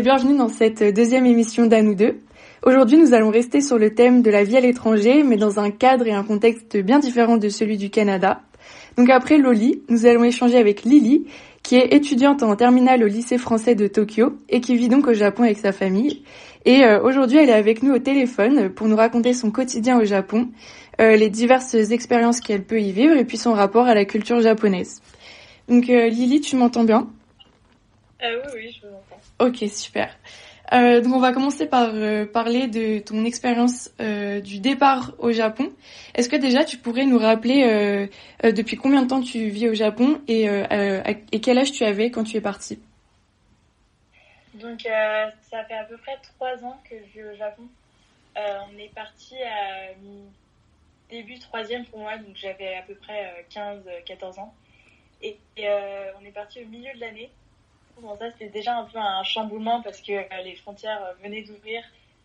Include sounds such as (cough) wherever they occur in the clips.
bienvenue dans cette deuxième émission d'À nous deux. Aujourd'hui, nous allons rester sur le thème de la vie à l'étranger, mais dans un cadre et un contexte bien différent de celui du Canada. Donc après Loli, nous allons échanger avec Lily, qui est étudiante en terminale au lycée français de Tokyo et qui vit donc au Japon avec sa famille. Et euh, aujourd'hui, elle est avec nous au téléphone pour nous raconter son quotidien au Japon, euh, les diverses expériences qu'elle peut y vivre et puis son rapport à la culture japonaise. Donc euh, Lily, tu m'entends bien? Euh, Oui, oui, je vous entends. Ok, super. Euh, donc on va commencer par euh, parler de ton expérience euh, du départ au Japon. Est-ce que déjà tu pourrais nous rappeler depuis combien de temps tu vis au Japon et, et quel âge tu avais quand tu es partie? Donc ça fait à peu près trois ans que je vis au Japon. on est parti à début troisième pour moi, donc j'avais à peu près 15-14 ans. Et, et on est parti au milieu de l'année. Bon, ça, c'était déjà un peu un chamboulement parce que euh, les frontières euh, venaient d'ouvrir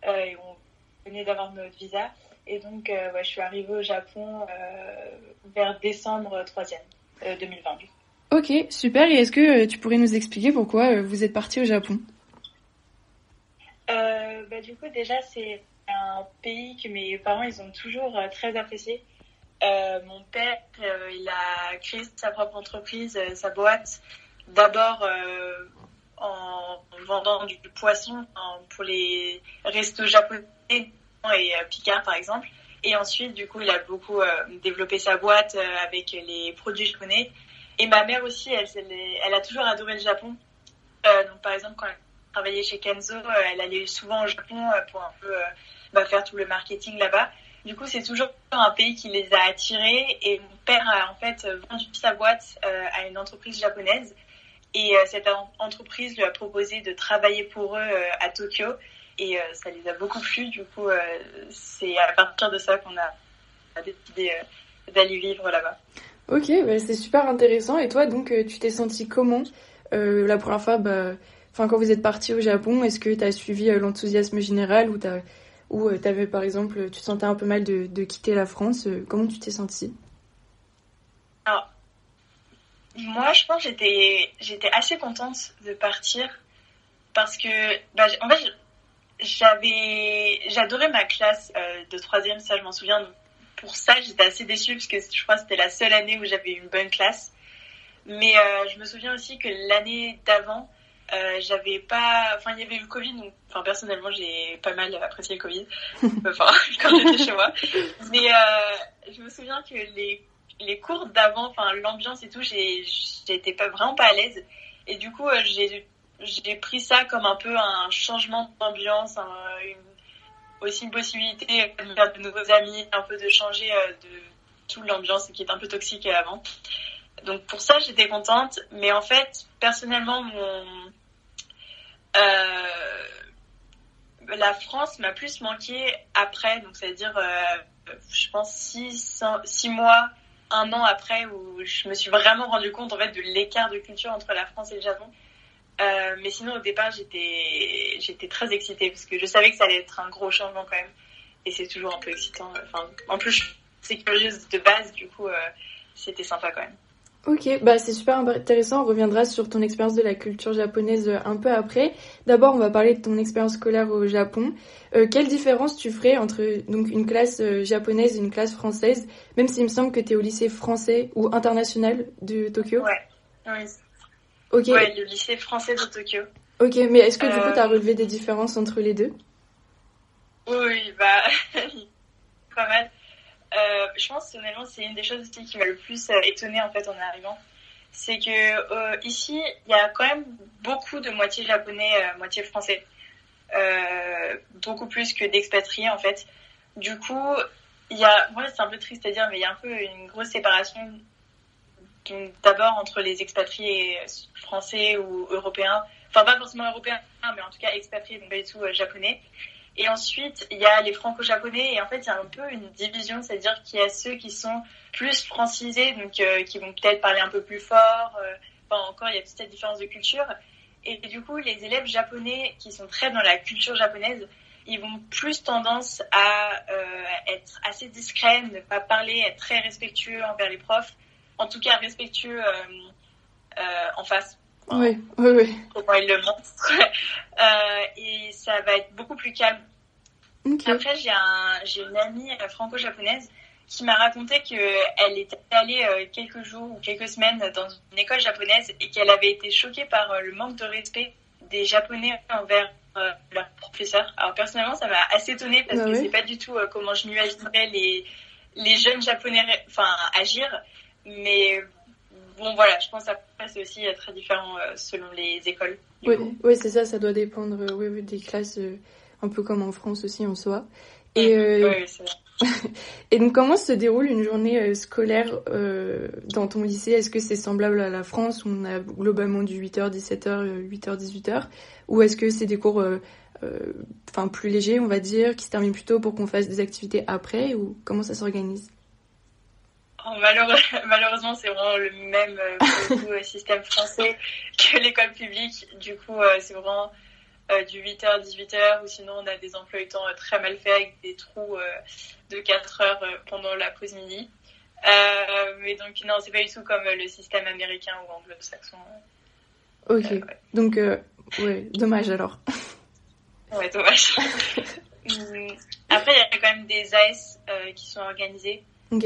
euh, et on venait d'avoir notre visa. Et donc, ouais, je suis arrivée au Japon vers décembre 3e 2020. Ok, super. Et est-ce que tu pourrais nous expliquer pourquoi vous êtes parti au Japon? Bah, Du coup, déjà, c'est un pays que mes parents, ils ont toujours très apprécié. mon père, il a créé sa propre entreprise, sa boîte d'abord euh, en vendant du poisson pour les restos japonais et euh, Picard par exemple. Et ensuite, du coup, il a beaucoup euh, développé sa boîte avec les produits japonais. Et ma mère aussi, elle, elle, a toujours adoré le Japon. donc, par exemple, quand elle travaillait chez Kenzo, elle allait souvent au Japon pour un peu bah, faire tout le marketing là-bas. Du coup, c'est toujours un pays qui les a attirés. Et mon père a en fait vendu sa boîte à une entreprise japonaise. Et euh, cette entreprise lui a proposé de travailler pour eux euh, à Tokyo. Et euh, ça les a beaucoup plu. Du coup, c'est à partir de ça qu'on a décidé d'aller vivre là-bas. Ok, bah, c'est super intéressant. Et toi, donc, tu t'es senti comment la première fois bah, Enfin, quand vous êtes parti au Japon, est-ce que tu as suivi l'enthousiasme général ou tu ou avais par exemple, tu te sentais un peu mal de, de quitter la France Comment tu t'es senti Alors, moi, je pense que j'étais, assez contente de partir parce que, bah, en fait, j'avais, j'adorais ma classe euh, de troisième, ça je m'en souviens. Donc, pour ça, j'étais assez déçue parce que je crois que c'était la seule année où j'avais une bonne classe. Mais euh, je me souviens aussi que l'année d'avant, euh, j'avais pas, enfin, il y avait eu le Covid, donc, enfin, personnellement, j'ai pas mal apprécié le Covid, (laughs) enfin, quand j'étais chez moi. Mais euh, je me souviens que les les cours d'avant, enfin l'ambiance et tout, j'étais pas vraiment pas à l'aise. Et du coup, euh, j'ai pris ça comme un peu un changement d'ambiance, aussi une possibilité de faire de nouveaux amis, un peu de changer euh, de toute l'ambiance qui est un peu toxique avant. Donc pour ça, j'étais contente. Mais en fait, personnellement, euh, la France m'a plus manqué après, donc c'est-à-dire, je pense, six, six mois un an après où je me suis vraiment rendu compte en fait de l'écart de culture entre la France et le Japon. Euh, mais sinon au départ j'étais très excitée parce que je savais que ça allait être un gros changement quand même et c'est toujours un peu excitant. Enfin, en plus c'est curieuse de base du coup euh, c'était sympa quand même. Ok, bah c'est super intéressant. On reviendra sur ton expérience de la culture japonaise euh, un peu après. D'abord, on va parler de ton expérience scolaire au Japon. Euh, quelle différence tu ferais entre donc une classe euh, japonaise et une classe française, même s'il me semble que tu es au lycée français ou international de Tokyo? Ouais, oui. Ok. Ouais, le lycée français de Tokyo. Ok, mais est-ce que du coup tu as relevé des différences entre les deux? Oui, bah, (laughs) pas mal. Euh, je pense honnêtement c'est une des choses aussi qui m'a le plus euh, étonnée en fait en arrivant. C'est que euh, ici il y a quand même beaucoup de moitié japonais, moitié français, beaucoup plus que d'expatriés en fait. Du coup il y a, moi c'est un peu triste à dire, mais il y a un peu une grosse séparation d'abord entre les expatriés français ou européens, enfin pas forcément européens, mais en tout cas expatriés, donc pas du tout japonais. Et ensuite, il y a les franco-japonais et en fait, il y a un peu une division, c'est-à-dire qu'il y a ceux qui sont plus francisés, donc euh, qui vont peut-être parler un peu plus fort. Euh, enfin, encore, il y a toute cette différence de culture. Et, du coup, les élèves japonais qui sont très dans la culture japonaise, ils vont plus tendance à euh, être assez discrets, ne pas parler, être très respectueux envers les profs. En tout cas, respectueux en face oui, oui, oui. Comment il le montre. (laughs) Euh, et ça va être beaucoup plus calme. Après, j'ai un, une amie franco-japonaise qui m'a raconté qu'elle était allée quelques jours ou quelques semaines dans une école japonaise et qu'elle avait été choquée par le manque de respect des Japonais envers leurs professeurs. Alors personnellement, ça m'a assez étonnée parce bah que c'est pas du tout comment je m'imaginerais les les jeunes japonais enfin agir mais bon voilà je pense que c'est aussi très différent euh, selon les écoles oui, oui c'est ça ça doit dépendre euh, oui, des classes euh, un peu comme en France aussi en soi. Et, oui, c'est (laughs) et donc comment se déroule une journée scolaire dans ton lycée? Est-ce que c'est semblable à la France où on a globalement du 8h, 17h, 8h, 18h Ou est-ce que c'est des cours euh, plus léger, on va dire, qui se termine plus tôt pour qu'on fasse des activités après ou comment ça s'organise? (laughs) malheureusement, c'est vraiment le même euh, euh, système français que l'école publique. Du coup, c'est vraiment du 8h, 18h, ou sinon on a des emplois du temps très mal faits avec des trous de 4 heures pendant la pause midi. mais donc, non, c'est pas du tout comme le système américain ou anglo-saxon. Ok, donc, ouais, dommage alors. (laughs) Ouais, dommage. (laughs) Hum, après, il y a quand même des AS euh, qui sont organisés. Ok.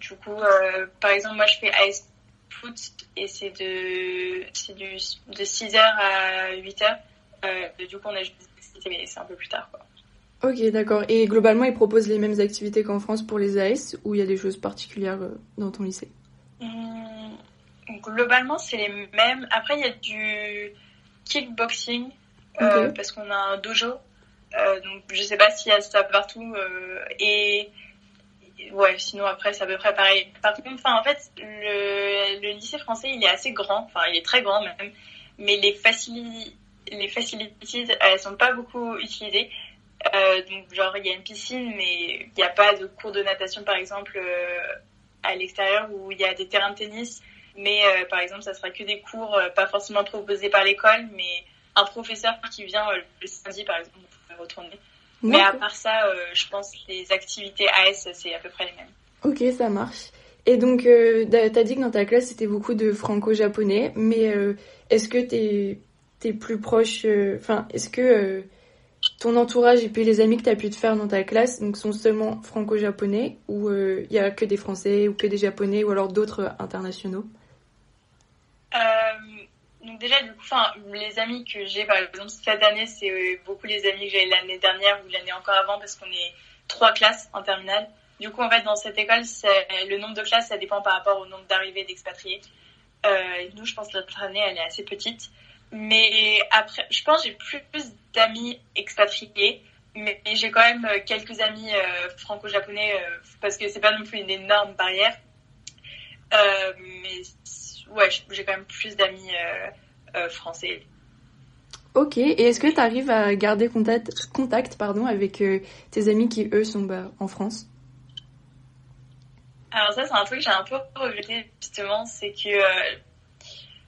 Du coup, euh, par exemple, moi, je fais AS foot et c'est de, du, de 6h à 8h. Euh, du coup, on a juste mais c'est un peu plus tard, quoi. Ok, d'accord. Et globalement, ils proposent les mêmes activités qu'en France pour les AS ou il y a des choses particulières dans ton lycée? Hum, Globalement, c'est les mêmes. Après, il y a du kickboxing euh, parce qu'on a un dojo. Euh, donc je sais pas s'il y a ça partout. Euh, et sinon après c'est à peu près pareil. Par contre, en fait, le, lycée français il est assez grand, enfin il est très grand même, mais les les facilities elles sont pas beaucoup utilisées. Euh, donc genre il y a une piscine mais il n'y a pas de cours de natation par exemple euh, à l'extérieur où il y a des terrains de tennis mais euh, par exemple ça sera que des cours pas forcément proposés par l'école mais un professeur qui vient le samedi, par exemple, peut retourner. Mais à part ça, euh, je pense que les activités AS, c'est à peu près les mêmes. Ok, ça marche. Et donc, euh, tu as dit que dans ta classe, c'était beaucoup de franco-japonais, mais est-ce que tu es, plus proche, enfin, est-ce que ton entourage et puis les amis que tu as pu te faire dans ta classe donc, sont seulement franco-japonais, ou il y a que des français, ou que des japonais, ou alors d'autres internationaux? Déjà, du coup, les amis que j'ai, par exemple, cette année, c'est euh, beaucoup les amis que j'avais l'année dernière ou l'année encore avant parce qu'on est trois classes en terminale. Du coup, en fait, dans cette école, le nombre de classes, ça dépend par rapport au nombre d'arrivées d'expatriés. Euh, nous, je pense que notre année, elle est assez petite. Mais après, je pense que j'ai plus, d'amis expatriés. Mais j'ai quand même euh, quelques amis franco-japonais parce que c'est pas non plus une énorme barrière. mais ouais, j'ai quand même plus d'amis français. Ok, et est-ce que tu arrives à garder contact, contact pardon, avec euh, tes amis qui, eux, sont bah, en France? Alors ça, c'est un truc que j'ai un peu regretté, justement, c'est que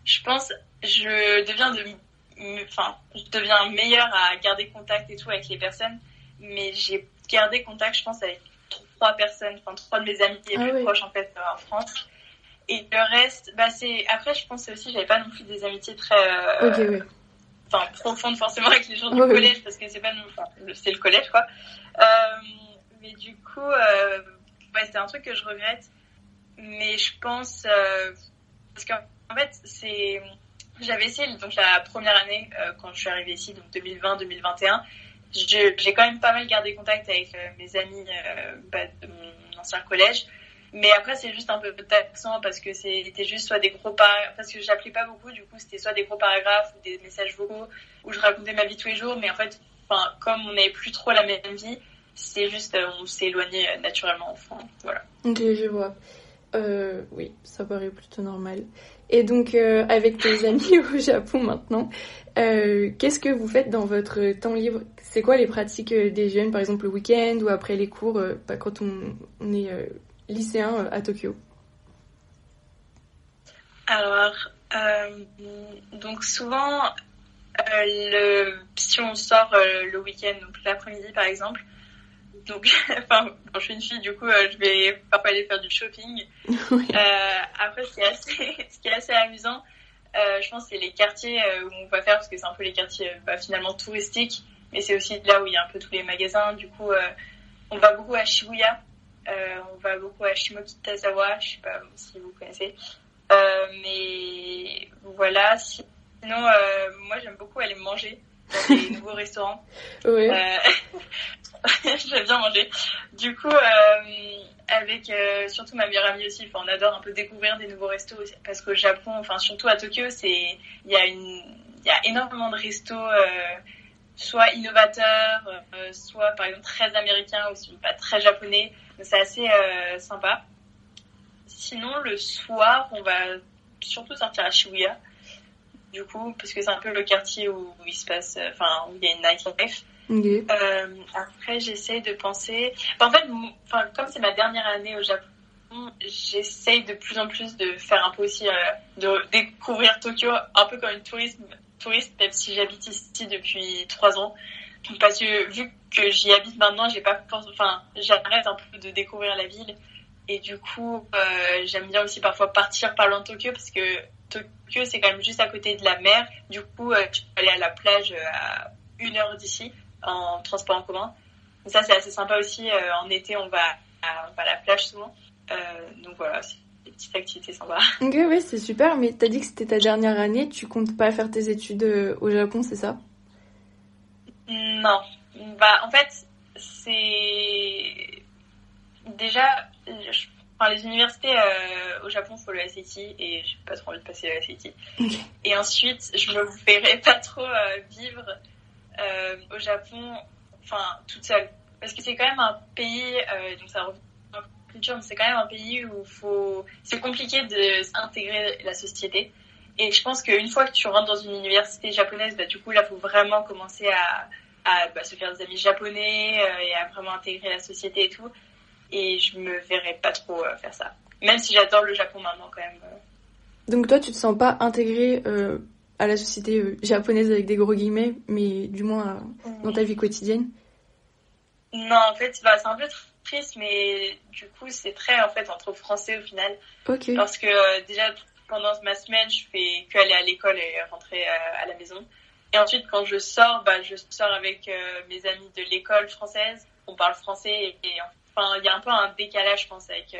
je pense je deviens de... Enfin, je deviens meilleure à garder contact et tout avec les personnes, mais j'ai gardé contact, je pense, avec trois personnes, enfin trois de mes amis les ah plus proches en fait en France. Et le reste, bah c'est après je pense aussi j'avais pas non plus des amitiés très euh, enfin profondes forcément avec les gens du collège parce que c'est pas enfin, c'est le collège quoi. Euh, mais du coup euh, ouais, c'était un truc que je regrette. Mais je pense euh, parce qu'en fait c'est j'avais essayé donc la première année euh, quand je suis arrivée ici donc 2020-2021 j'ai quand même pas mal gardé contact avec mes amis bah, de mon ancien collège mais après, c'est juste un peu taxant parce que c'était juste soit des gros paragraphes, parce que j'appelais pas beaucoup, du coup, c'était soit des gros paragraphes ou des messages vocaux où je racontais ma vie tous les jours. Mais en fait, comme on n'avait plus trop la même vie, c'est juste, euh, on s'est éloigné euh, naturellement. Enfin, voilà. Ok, je vois. Euh, oui, ça paraît plutôt normal. Et donc, avec tes (laughs) amis au Japon maintenant, qu'est-ce que vous faites dans votre temps libre? C'est quoi les pratiques des jeunes, par exemple le week-end ou après les cours, bah, quand on est lycéen euh, à Tokyo Alors, euh, donc souvent, euh, le, si on sort le week-end, donc l'après-midi par exemple, donc, (laughs) enfin, quand je suis une fille, du coup, je vais parfois aller faire du shopping. (laughs) après, ce qui est assez, (laughs) ce qui est assez amusant, je pense que c'est les quartiers où on va faire parce que c'est un peu les quartiers bah, finalement touristiques, mais c'est aussi là où il y a un peu tous les magasins. Du coup, on va beaucoup à Shibuya, on va beaucoup à Shimokitazawa, je sais pas si vous connaissez. mais voilà, sinon moi j'aime beaucoup aller manger dans des (laughs) nouveaux restaurants. Oui. (laughs) J'aime bien manger. Du coup, euh, avec euh, surtout ma meilleure amie aussi, on adore un peu découvrir des nouveaux restos parce qu'au Japon, enfin surtout à Tokyo, c'est il y a une il y a énormément de restos euh, soit innovateurs, soit par exemple très américains ou pas très japonais. C'est assez sympa. Sinon, le soir, on va surtout sortir à Shibuya, du coup, parce que c'est un peu le quartier où, il se passe, enfin, où il y a une nightlife. Euh, après, j'essaye de penser. en fait, enfin, comme c'est ma dernière année au Japon, j'essaye de plus en plus de faire un peu aussi, euh, de découvrir Tokyo un peu comme une touriste, touriste même si j'habite ici depuis trois ans. Parce que vu que j'y habite maintenant, j'ai pas, enfin, j'arrête un peu de découvrir la ville. Et du coup, euh, j'aime bien aussi parfois partir par loin de Tokyo parce que Tokyo, c'est quand même juste à côté de la mer. Du coup, tu peux aller à la plage à une heure d'ici en transport en commun. ça, c'est assez sympa aussi. Euh, en été, on va, à, la plage souvent. Euh, donc voilà, c'est des petites activités sympas. (laughs) Ok, oui, c'est super. Mais t'as dit que c'était ta dernière année. Tu comptes pas faire tes études euh, au Japon, c'est ça? Non. Bah, en fait, c'est déjà, enfin, les universités au Japon, faut le SAT et j'ai pas trop envie de passer le SAT. Et ensuite, je me verrais pas trop vivre euh, au Japon, enfin, toute seule. Parce que c'est quand même un pays, euh, donc ça culture, mais c'est quand même un pays où faut, c'est compliqué de s'intégrer la société. Et je pense qu'une fois que tu rentres dans une université japonaise, bah, du coup, là, faut vraiment commencer à, à bah, se faire des amis japonais euh, et à vraiment intégrer la société et tout. Et je me verrais pas trop faire ça. Même si j'adore le Japon maintenant, quand même. Donc toi, tu te sens pas intégré à la société euh, japonaise avec des gros guillemets, mais du moins euh, dans ta vie quotidienne? Non, en fait, bah, c'est un peu triste, mais du coup, c'est très en fait entre français au final. Ok. Parce que euh, déjà, pendant ma semaine, je fais que aller à l'école et rentrer à la maison. Et ensuite, quand je sors, bah, je sors avec mes amis de l'école française. On parle français et, enfin, il y a un peu un décalage, je pense, avec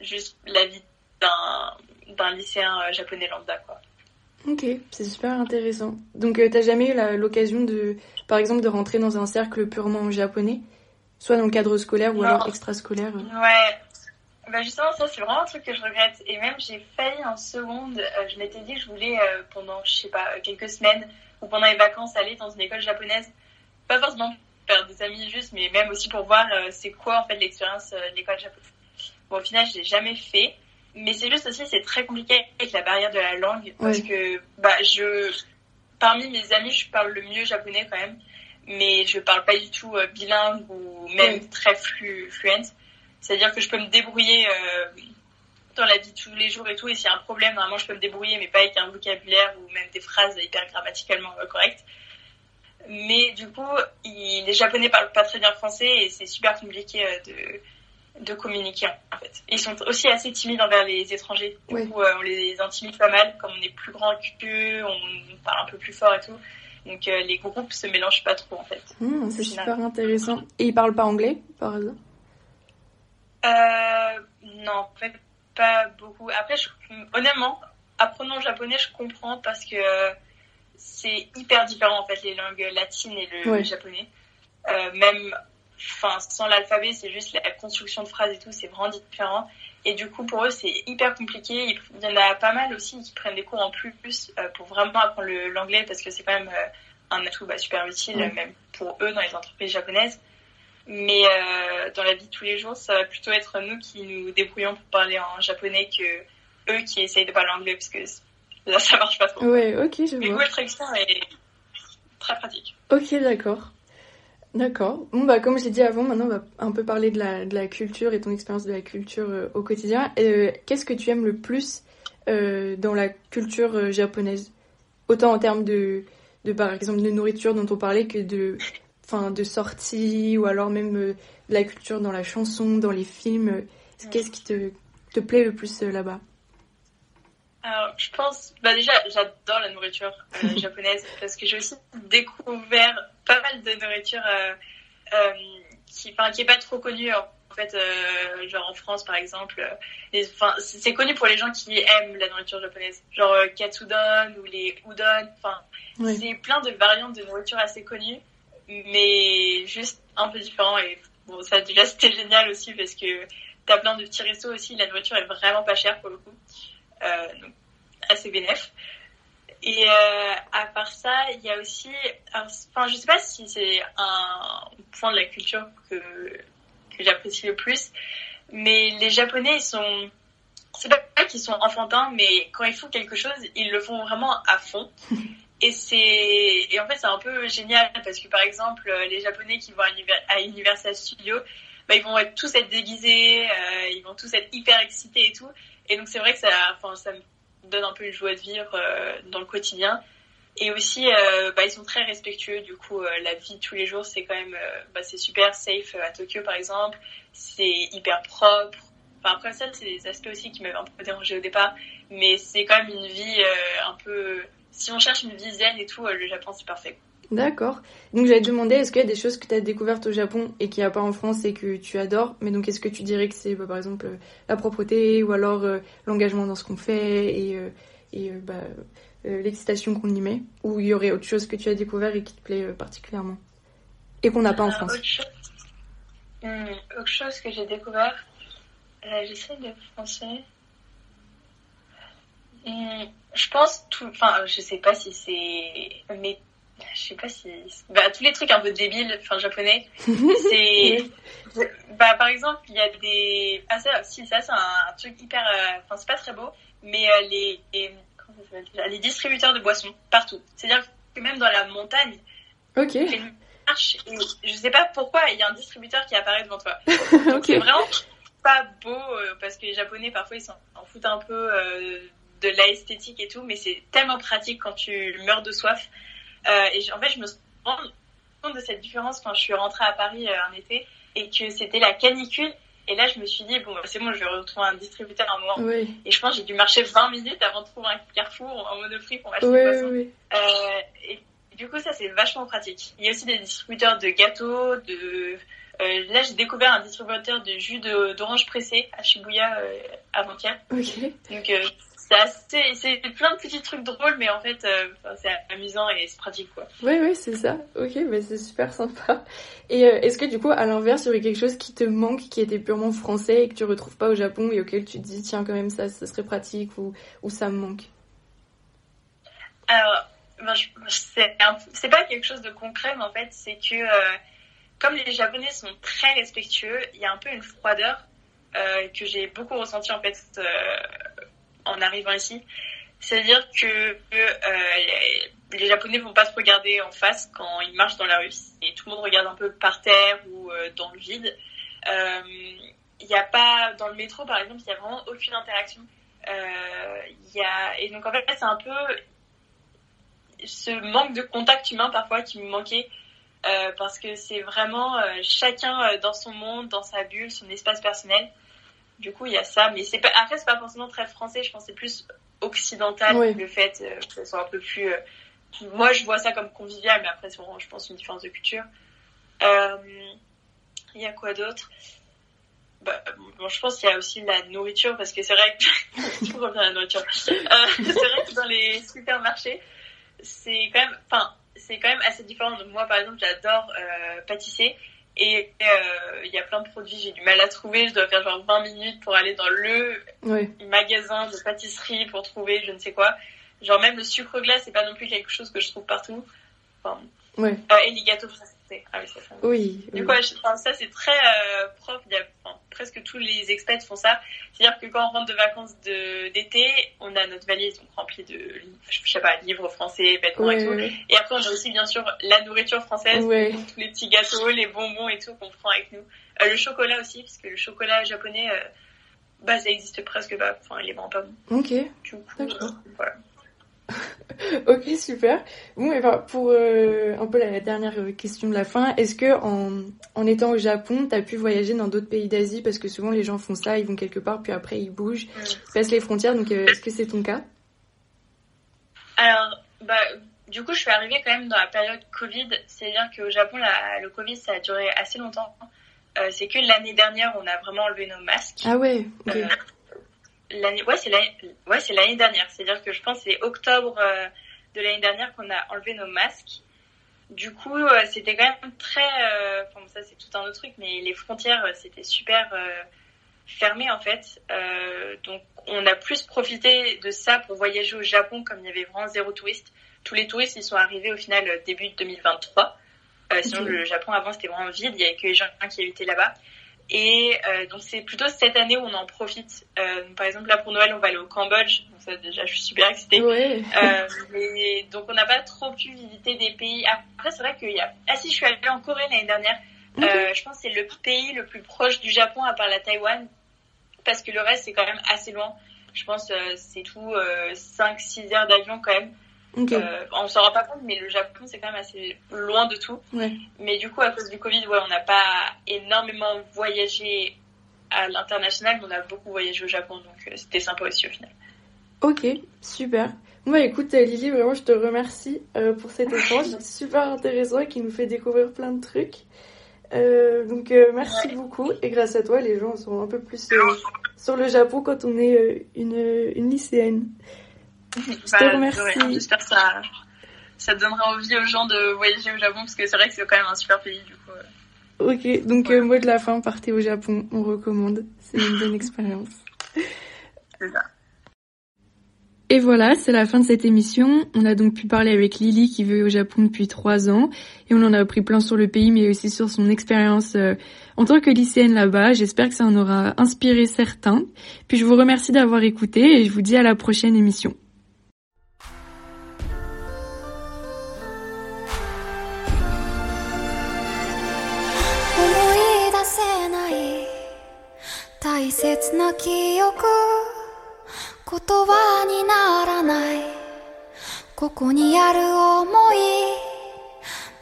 juste la vie d'un lycéen japonais lambda, quoi. Ok, c'est super intéressant. Donc, tu euh, t'as jamais eu l'occasion de, par exemple, de rentrer dans un cercle purement japonais, soit dans le cadre scolaire ou alors extrascolaire? Euh Ouais. Bah justement, ça c'est vraiment un truc que je regrette. Et même j'ai failli en seconde. Euh, je m'étais dit que je voulais pendant, je sais pas, quelques semaines ou pendant les vacances aller dans une école japonaise. Pas forcément pour faire des amis juste, mais même aussi pour voir c'est quoi en fait l'expérience de l'école japonaise. Bon, au final, je l'ai jamais fait. Mais c'est juste aussi, c'est très compliqué avec la barrière de la langue. Parce que, bah, je, parmi mes amis, je parle le mieux japonais quand même. Mais je parle pas du tout euh, bilingue ou même très flu fluent. C'est-à-dire que je peux me débrouiller euh, dans la vie de tous les jours et tout. Et s'il y a un problème, normalement, je peux me débrouiller, mais pas avec un vocabulaire ou même des phrases hyper grammaticalement euh, correctes. Mais du coup, les Japonais parlent pas très bien français et c'est super compliqué de de communiquer en fait. Ils sont aussi assez timides envers les étrangers. Du coup, euh, on les intimide pas mal, comme on est plus grand qu'eux, on parle un peu plus fort et tout. Donc euh, les groupes se mélangent pas trop en fait. Hmm, c'est super intéressant. Et ils parlent pas anglais par exemple euh, Non, en fait pas beaucoup. Après, honnêtement, apprenant le japonais, je comprends parce que c'est hyper différent en fait les langues latines et le japonais. même enfin, sans l'alphabet, c'est juste la construction de phrases et tout, c'est vraiment différent. Et du coup, pour eux, c'est hyper compliqué. Il y en a pas mal aussi qui prennent des cours en plus euh, pour vraiment apprendre l'anglais parce que c'est quand même euh, un atout bah, super utile, même pour eux dans les entreprises japonaises. Mais euh, dans la vie de tous les jours, ça va plutôt être nous qui nous débrouillons pour parler en japonais que eux qui essayent de parler anglais parce que là, ça marche pas trop. Ouais, ok, je vois. Mais Google Traduction est très pratique. Ok, d'accord. D'accord. Bon, bah, comme j'ai dit avant, maintenant, on va un peu parler de la, de la culture et ton expérience de la culture euh, au quotidien. Euh, Qu'est-ce que tu aimes le plus dans la culture japonaise? Autant en termes de, de, par exemple, de nourriture dont on parlait que de, enfin, de sorties ou alors même de la culture dans la chanson, dans les films. Qu'est-ce qui te, te plaît le plus là-bas? Alors, je pense, bah déjà, j'adore la nourriture euh, (laughs) japonaise parce que j'ai aussi découvert pas mal de nourriture euh, euh, qui, enfin, qui est pas trop connue. En fait, euh, genre en France, par exemple, enfin, c'est connu pour les gens qui aiment la nourriture japonaise, genre katsudon ou les udon. Enfin, c'est plein de variantes de nourriture assez connues, mais juste un peu différent. Et bon, ça déjà c'était génial aussi parce que t'as plein de petits restos aussi. La nourriture est vraiment pas chère pour le coup. Euh, donc, assez bénéf. Et euh, à part ça, il y a aussi, enfin, je sais pas si c'est un point de la culture que, que j'apprécie le plus, mais les Japonais, ils sont, c'est pas qu'ils sont enfantins, mais quand ils font quelque chose, ils le font vraiment à fond. (laughs) Et c'est, et en fait, c'est un peu génial parce que par exemple, les Japonais qui vont à, Universal Studios, bah, ils vont être tous être déguisés, euh, ils vont tous être hyper excités et tout. Et donc c'est vrai que ça, enfin, ça me donne un peu une joie de vivre euh, dans le quotidien. Et aussi, euh, bah, ils sont très respectueux. Du coup, euh, la vie tous les jours, c'est quand même, bah, c'est super safe à Tokyo, par exemple. C'est hyper propre. Après ça, c'est des aspects aussi qui m'avaient un peu dérangé au départ. Mais c'est quand même une vie un peu... Si on cherche une vie zen et tout, le Japon, c'est parfait. D'accord. Donc j'allais te demander, est-ce qu'il y a des choses que tu as découvertes au Japon et qu'il n'y a pas en France et que tu adores? Mais donc est-ce que tu dirais que c'est bah, par exemple euh, la propreté ou alors euh, l'engagement dans ce qu'on fait et, euh, et bah, l'excitation qu'on y met? Ou il y aurait autre chose que tu as découvert et qui te plaît particulièrement? Et qu'on n'a pas en France autre chose... Hmm, autre chose que j'ai découvert, j'essaie de penser. Hmm, je pense tout, enfin, je sais pas si c'est, mais je sais pas si bah, tous les trucs un peu débiles enfin japonais (laughs) c'est bah par exemple il y a des ah ça si ça c'est un, truc hyper euh, enfin c'est pas très beau mais euh, les, les, les distributeurs de boissons partout. C'est à dire que même dans la montagne ok. marche je sais pas pourquoi il y a un distributeur qui apparaît devant toi. (laughs) Donc c'est vraiment pas beau euh, parce que les japonais parfois ils s'en foutent un peu de l'esthétique et tout mais c'est tellement pratique quand tu meurs de soif euh, et en fait, je me suis rendu compte de cette différence quand je suis rentrée à Paris euh, un été et que c'était la canicule. Et là, je me suis dit, bon, c'est bon, je vais retrouver un distributeur à un moment. Oui. Et je pense que j'ai dû marcher 20 minutes avant de trouver un carrefour en monoprix pour acheter des boissons. Oui. Euh, et du coup, ça, c'est vachement pratique. Il y a aussi des distributeurs de gâteaux, de... Euh, là, j'ai découvert un distributeur de jus d'orange pressé à Shibuya euh, avant-hier. Donc, euh, c'est plein de petits trucs drôles, mais en fait, euh, c'est amusant et c'est pratique, quoi. Oui, oui, c'est ça. Ok, mais c'est super sympa. Et euh, est-ce que du coup, à l'inverse, il y aurait quelque chose qui te manque, qui était purement français et que tu retrouves pas au Japon et auquel tu te dis, tiens, quand même, ça, ça serait pratique ou, ou ça me manque? Alors, ben, c'est pas quelque chose de concret, mais en fait, c'est que euh, comme les Japonais sont très respectueux, il y a un peu une froideur que j'ai beaucoup ressenti en fait en arrivant ici. C'est-à-dire que euh, les Japonais vont pas se regarder en face quand ils marchent dans la rue et tout le monde regarde un peu par terre ou euh, dans le vide. Il euh, n'y a pas dans le métro par exemple, il y a vraiment aucune interaction. Et donc en fait c'est un peu ce manque de contact humain parfois qui me manquait. parce que c'est vraiment chacun dans son monde, dans sa bulle, son espace personnel. Du coup, il y a ça, mais c'est pas, après, c'est pas forcément très français, je pense c'est plus occidental, le fait euh, que ce soit un peu plus, euh, moi, je vois ça comme convivial, mais après, c'est vraiment, je pense, une différence de culture. Euh, il y a quoi d'autre? Bah, bon, je pense qu'il y a aussi la nourriture, parce que c'est vrai que, (laughs) je reviens à la nourriture. c'est vrai que dans les supermarchés, c'est quand même, enfin, c'est quand même assez différent. Donc, moi, par exemple, j'adore pâtisser. Et euh, il y a plein de produits, j'ai du mal à trouver. Je dois faire genre 20 minutes pour aller dans le magasin de pâtisserie pour trouver je ne sais quoi. Genre même le sucre glace, c'est pas non plus quelque chose que je trouve partout. Enfin, euh, et les gâteaux ah oui, ça, oui, Du coup, ça c'est très euh, propre. Il y a, presque tous les expats font ça. C'est-à-dire que quand on rentre de vacances d'été, on a notre valise donc, remplie de, je sais pas, livres français, vêtements et tout. Et après, on a aussi bien sûr la nourriture française, tous les petits gâteaux, les bonbons et tout qu'on prend avec nous. Euh, le chocolat aussi, parce que le chocolat japonais, euh, bah ça existe presque pas. Enfin, il est vraiment pas bon. Ok. Du coup, voilà. (laughs) ok, super. Bon, et ben, pour euh, un peu la, dernière question de la fin, est-ce que en, en, étant au Japon, tu as pu voyager dans d'autres pays d'Asie? Parce que souvent les gens font ça, ils vont quelque part, puis après ils bougent, ils passent les frontières. Donc, euh, est-ce que c'est ton cas? Alors, bah, du coup, je suis arrivée quand même dans la période Covid. C'est-à-dire qu'au Japon, la, le Covid, ça a duré assez longtemps. Euh, c'est que l'année dernière, on a vraiment enlevé nos masques. Ah ouais. L'année, ouais, c'est l'année, ouais, c'est l'année dernière. C'est-à-dire que je pense que c'est octobre euh, de l'année dernière qu'on a enlevé nos masques. Du coup, euh, c'était quand même très, euh, enfin ça c'est tout un autre truc, mais les frontières c'était super fermé en fait. Donc on a plus profité de ça pour voyager au Japon comme il y avait vraiment zéro touriste. Tous les touristes ils sont arrivés au final début 2023. Euh, Sinon le Japon avant c'était vraiment vide, il y avait que les gens qui habitaient là-bas. Et euh, donc c'est plutôt cette année où on en profite. Euh, par exemple là pour Noël on va aller au Cambodge. Donc ça déjà je suis super excitée. Ouais. Euh, mais, donc on n'a pas trop pu visiter des pays. Après c'est vrai qu'il y a. Ah si je suis allée en Corée l'année dernière. Euh, je pense que c'est le pays le plus proche du Japon à part la Taïwan parce que le reste c'est quand même assez loin. Je pense c'est tout euh, 5-6 heures d'avion quand même. Ok. Euh, on s'en rend pas compte mais le Japon c'est quand même assez loin de tout. Ouais. Mais du coup à cause du Covid ouais on n'a pas énormément voyagé à l'international mais on a beaucoup voyagé au Japon donc euh, c'était sympa aussi au final. Ok, super. Bah écoute, Lily, vraiment, je te remercie euh, pour cet (laughs) échange super intéressant et qui nous fait découvrir plein de trucs. Euh, donc, merci Ouais. beaucoup. Et grâce à toi, les gens sont un peu plus sur le Japon quand on est une, une lycéenne. (laughs) Je te remercie. J'espère que ça, ça donnera envie aux gens de voyager au Japon parce que c'est vrai que c'est quand même un super pays du coup. euh. Ok, donc euh, mot de la fin, partez au Japon, on recommande. C'est une bonne (laughs) expérience. C'est ça. Et voilà, c'est la fin de cette émission. On a donc pu parler avec Lily qui vit au Japon depuis trois ans et on en a appris plein sur le pays mais aussi sur son expérience euh, en tant que lycéenne là-bas. J'espère que ça en aura inspiré certains. Puis je vous remercie d'avoir écouté et je vous dis à la prochaine émission. 切な記憶言葉にならない。ここにある想い。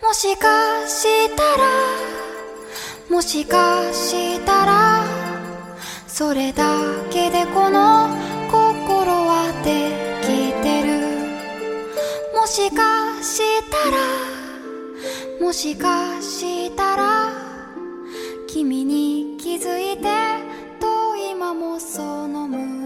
もしかしたら。もしかしたら。それだけでこの心はできてる。もしかしたら。もしかしたら。君に気づいて。もその胸